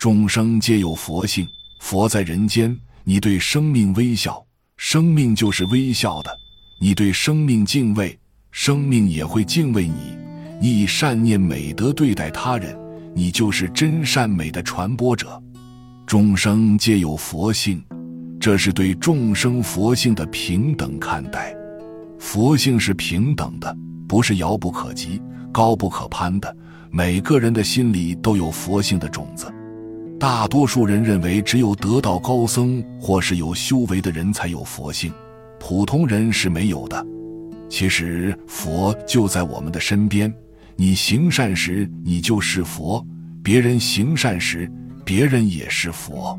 众生皆有佛性，佛在人间，你对生命微笑，生命就是微笑的；你对生命敬畏，生命也会敬畏你。你以善念美德对待他人，你就是真善美的传播者。众生皆有佛性，这是对众生佛性的平等看待。佛性是平等的，不是遥不可及、高不可攀的。每个人的心里都有佛性的种子。大多数人认为，只有得道高僧或是有修为的人才有佛性，普通人是没有的。其实，佛就在我们的身边。你行善时，你就是佛；别人行善时，别人也是佛。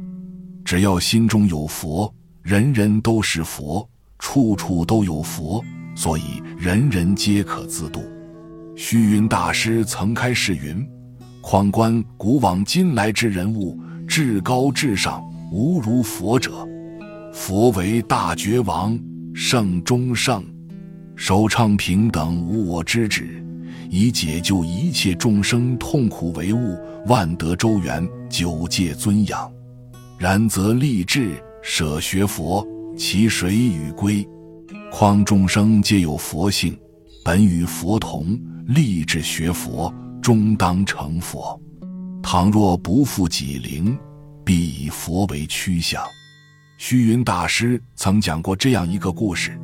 只要心中有佛，人人都是佛，处处都有佛，所以人人皆可自度。虚云大师曾开示云：“况观古往今来之人物，至高至上，无如佛者。佛为大觉王，圣中圣，首倡平等无我之旨。”以解救一切众生痛苦为务，万德周圆，九界尊仰。然则立志舍学佛，其谁与归？况众生皆有佛性，本与佛同，立志学佛，终当成佛。倘若不负己灵，必以佛为趋向。虚云大师曾讲过这样一个故事：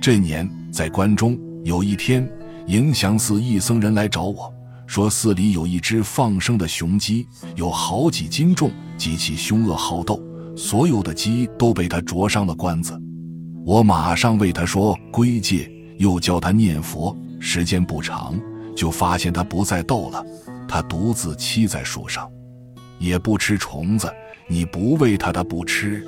这年在关中，有一天。迎祥寺一僧人来找我说，寺里有一只放生的雄鸡，有好几斤重，极其凶恶好斗，所有的鸡都被他啄伤了关子。我马上为他说归戒，又教他念佛。时间不长，就发现他不再斗了，他独自栖在树上，也不吃虫子。你不喂他，他不吃。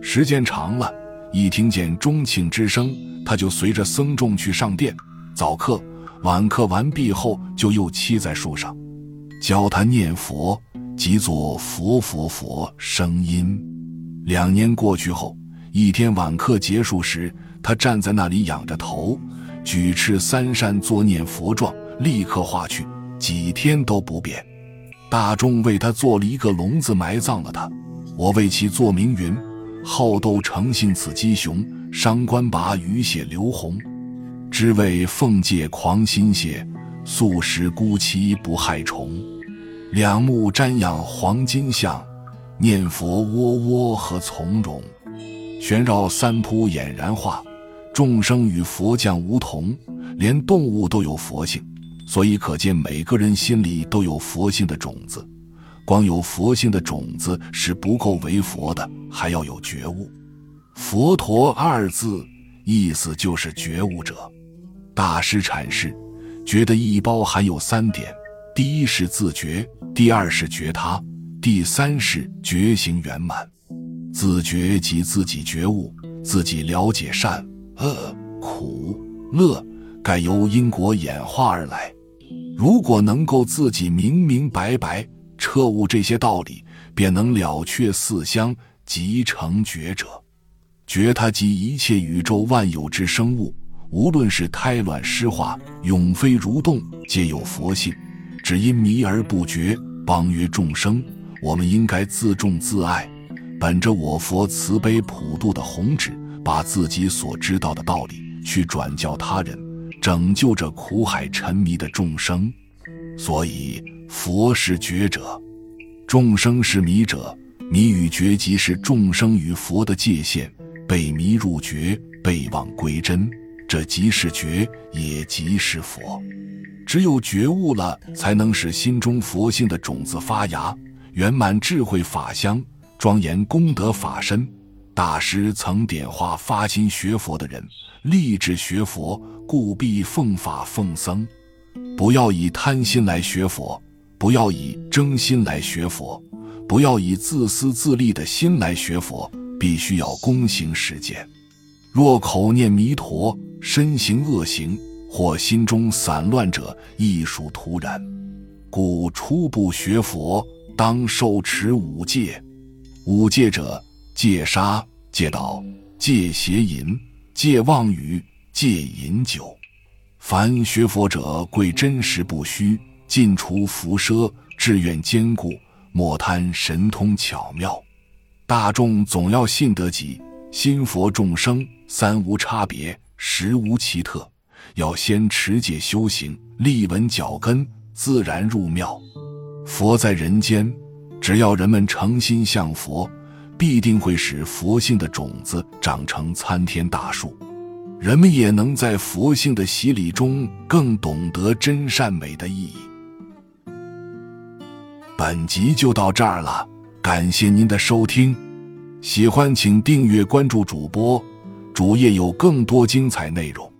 时间长了，一听见钟磬之声，他就随着僧众去上殿。早课、晚课完毕后，就又栖在树上，教他念佛，即作佛佛佛声音。两年过去后，一天晚课结束时，他站在那里仰着头，举翅三扇作念佛状，立刻化去，几天都不变。大众为他做了一个笼子，埋葬了他。我为其作名云：好斗诚信此鸡雄，伤官拔鱼血流红。只为奉戒狂心血，素食孤栖不害虫。两目瞻仰黄金像，念佛窝窝和从容。旋绕三扑俨然化，众生与佛将无同，连动物都有佛性。所以可见，每个人心里都有佛性的种子。光有佛性的种子是不够为佛的，还要有觉悟。佛陀二字意思就是觉悟者。大师阐释，觉的意义包含有三点：第一是自觉，第二是觉他，第三是觉醒圆满。自觉即自己觉悟，自己了解善恶苦乐，该由因果演化而来。如果能够自己明明白白彻悟这些道理，便能了却四相，即成觉者。觉他即一切宇宙万有之生物。无论是胎卵湿化、永飞蠕动，皆有佛性，只因迷而不觉。邦曰众生，我们应该自重自爱，本着我佛慈悲普度的宏旨，把自己所知道的道理去转教他人，拯救着苦海沉迷的众生。所以，佛是觉者，众生是迷者。迷与觉即是众生与佛的界限，被迷入觉，被忘归真。这即是觉，也即是佛。只有觉悟了，才能使心中佛性的种子发芽，圆满智慧法香，庄严功德法身。大师曾点化发心学佛的人，立志学佛，故必奉法奉僧。不要以贪心来学佛，不要以争心来学佛，不要以自私自利的心来学佛，必须要躬行实践。若口念弥陀，身行恶行，或心中散乱者，亦属徒然。故初步学佛，当受持五戒。五戒者：戒杀、戒盗、戒邪淫、戒妄语、戒饮酒。凡学佛者，贵真实不虚，尽除浮奢，志愿坚固，莫贪神通巧妙。大众总要信得己，心佛众生三无差别，实无奇特。要先持戒修行，立稳脚跟，自然入庙。佛在人间，只要人们诚心向佛，必定会使佛性的种子长成参天大树。人们也能在佛性的洗礼中更懂得真善美的意义。本集就到这儿了，感谢您的收听，喜欢请订阅关注主播，主页有更多精彩内容。